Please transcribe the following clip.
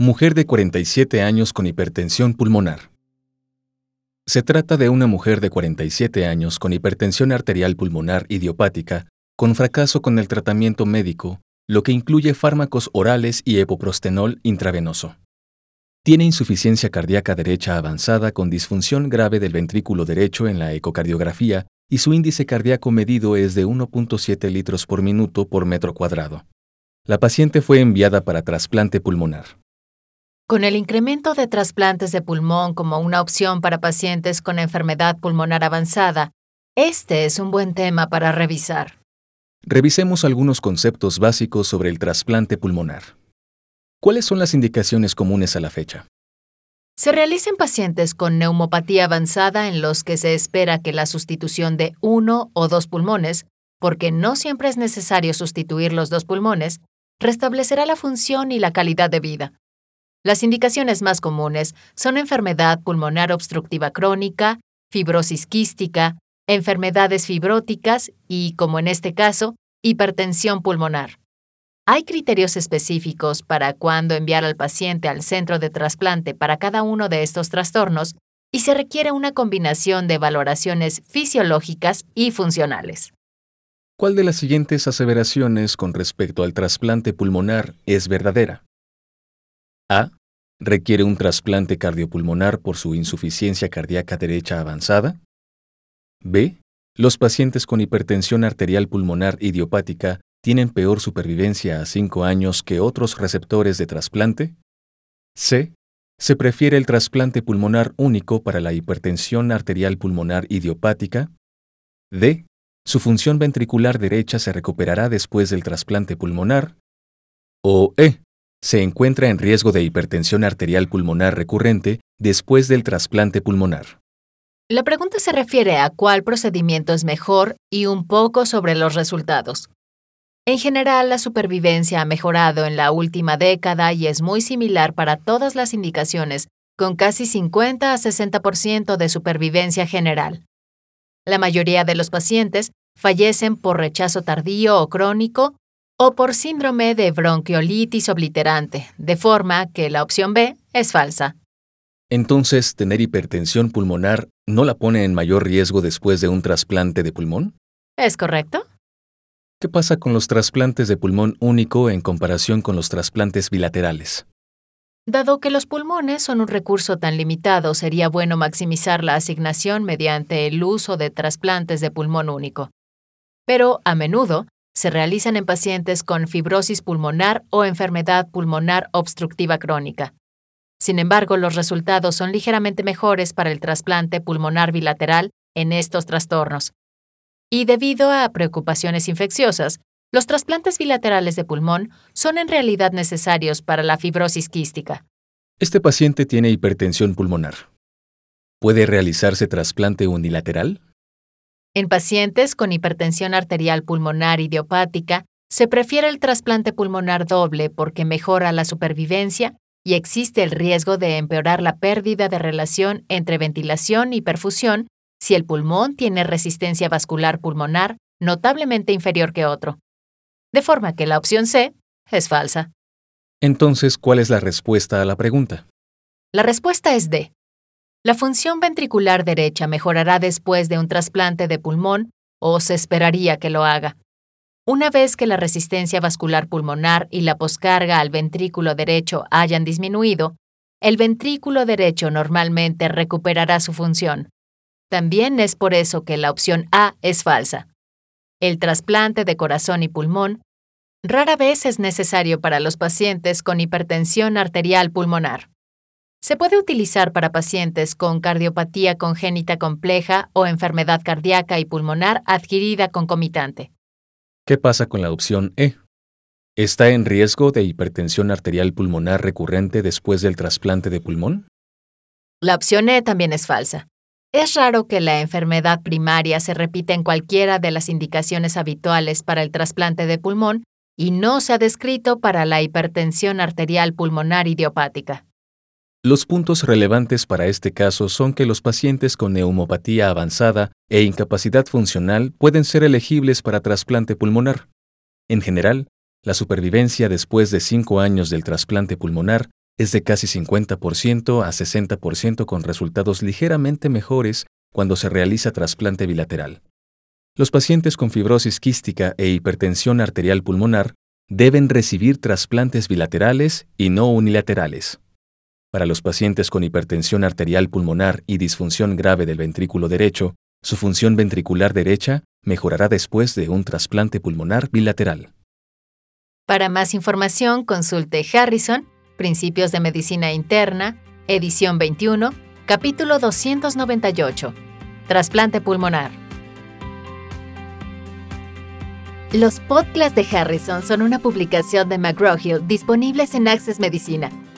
mujer de 47 años con hipertensión pulmonar. Se trata de una mujer de 47 años con hipertensión arterial pulmonar idiopática, con fracaso con el tratamiento médico, lo que incluye fármacos orales y epoprostenol intravenoso. Tiene insuficiencia cardíaca derecha avanzada con disfunción grave del ventrículo derecho en la ecocardiografía y su índice cardíaco medido es de 1.7 litros por minuto por metro cuadrado. La paciente fue enviada para trasplante pulmonar. Con el incremento de trasplantes de pulmón como una opción para pacientes con enfermedad pulmonar avanzada, este es un buen tema para revisar. Revisemos algunos conceptos básicos sobre el trasplante pulmonar. ¿Cuáles son las indicaciones comunes a la fecha? Se realiza en pacientes con neumopatía avanzada en los que se espera que la sustitución de uno o dos pulmones, porque no siempre es necesario sustituir los dos pulmones, restablecerá la función y la calidad de vida. Las indicaciones más comunes son enfermedad pulmonar obstructiva crónica, fibrosis quística, enfermedades fibróticas y, como en este caso, hipertensión pulmonar. Hay criterios específicos para cuándo enviar al paciente al centro de trasplante para cada uno de estos trastornos y se requiere una combinación de valoraciones fisiológicas y funcionales. ¿Cuál de las siguientes aseveraciones con respecto al trasplante pulmonar es verdadera? A requiere un trasplante cardiopulmonar por su insuficiencia cardíaca derecha avanzada? B. Los pacientes con hipertensión arterial pulmonar idiopática tienen peor supervivencia a 5 años que otros receptores de trasplante? C. Se prefiere el trasplante pulmonar único para la hipertensión arterial pulmonar idiopática? D. Su función ventricular derecha se recuperará después del trasplante pulmonar? O E se encuentra en riesgo de hipertensión arterial pulmonar recurrente después del trasplante pulmonar. La pregunta se refiere a cuál procedimiento es mejor y un poco sobre los resultados. En general, la supervivencia ha mejorado en la última década y es muy similar para todas las indicaciones, con casi 50 a 60% de supervivencia general. La mayoría de los pacientes fallecen por rechazo tardío o crónico o por síndrome de bronquiolitis obliterante, de forma que la opción B es falsa. Entonces, ¿tener hipertensión pulmonar no la pone en mayor riesgo después de un trasplante de pulmón? ¿Es correcto? ¿Qué pasa con los trasplantes de pulmón único en comparación con los trasplantes bilaterales? Dado que los pulmones son un recurso tan limitado, sería bueno maximizar la asignación mediante el uso de trasplantes de pulmón único. Pero, a menudo, se realizan en pacientes con fibrosis pulmonar o enfermedad pulmonar obstructiva crónica. Sin embargo, los resultados son ligeramente mejores para el trasplante pulmonar bilateral en estos trastornos. Y debido a preocupaciones infecciosas, los trasplantes bilaterales de pulmón son en realidad necesarios para la fibrosis quística. Este paciente tiene hipertensión pulmonar. ¿Puede realizarse trasplante unilateral? En pacientes con hipertensión arterial pulmonar idiopática, se prefiere el trasplante pulmonar doble porque mejora la supervivencia y existe el riesgo de empeorar la pérdida de relación entre ventilación y perfusión si el pulmón tiene resistencia vascular pulmonar notablemente inferior que otro. De forma que la opción C es falsa. Entonces, ¿cuál es la respuesta a la pregunta? La respuesta es D. La función ventricular derecha mejorará después de un trasplante de pulmón o se esperaría que lo haga. Una vez que la resistencia vascular pulmonar y la poscarga al ventrículo derecho hayan disminuido, el ventrículo derecho normalmente recuperará su función. También es por eso que la opción A es falsa. El trasplante de corazón y pulmón rara vez es necesario para los pacientes con hipertensión arterial pulmonar. Se puede utilizar para pacientes con cardiopatía congénita compleja o enfermedad cardíaca y pulmonar adquirida concomitante. ¿Qué pasa con la opción E? ¿Está en riesgo de hipertensión arterial pulmonar recurrente después del trasplante de pulmón? La opción E también es falsa. Es raro que la enfermedad primaria se repita en cualquiera de las indicaciones habituales para el trasplante de pulmón y no se ha descrito para la hipertensión arterial pulmonar idiopática. Los puntos relevantes para este caso son que los pacientes con neumopatía avanzada e incapacidad funcional pueden ser elegibles para trasplante pulmonar. En general, la supervivencia después de 5 años del trasplante pulmonar es de casi 50% a 60% con resultados ligeramente mejores cuando se realiza trasplante bilateral. Los pacientes con fibrosis quística e hipertensión arterial pulmonar deben recibir trasplantes bilaterales y no unilaterales. Para los pacientes con hipertensión arterial pulmonar y disfunción grave del ventrículo derecho, su función ventricular derecha mejorará después de un trasplante pulmonar bilateral. Para más información, consulte Harrison, Principios de Medicina Interna, edición 21, capítulo 298, Trasplante pulmonar. Los podcasts de Harrison son una publicación de McGraw-Hill disponibles en Access Medicina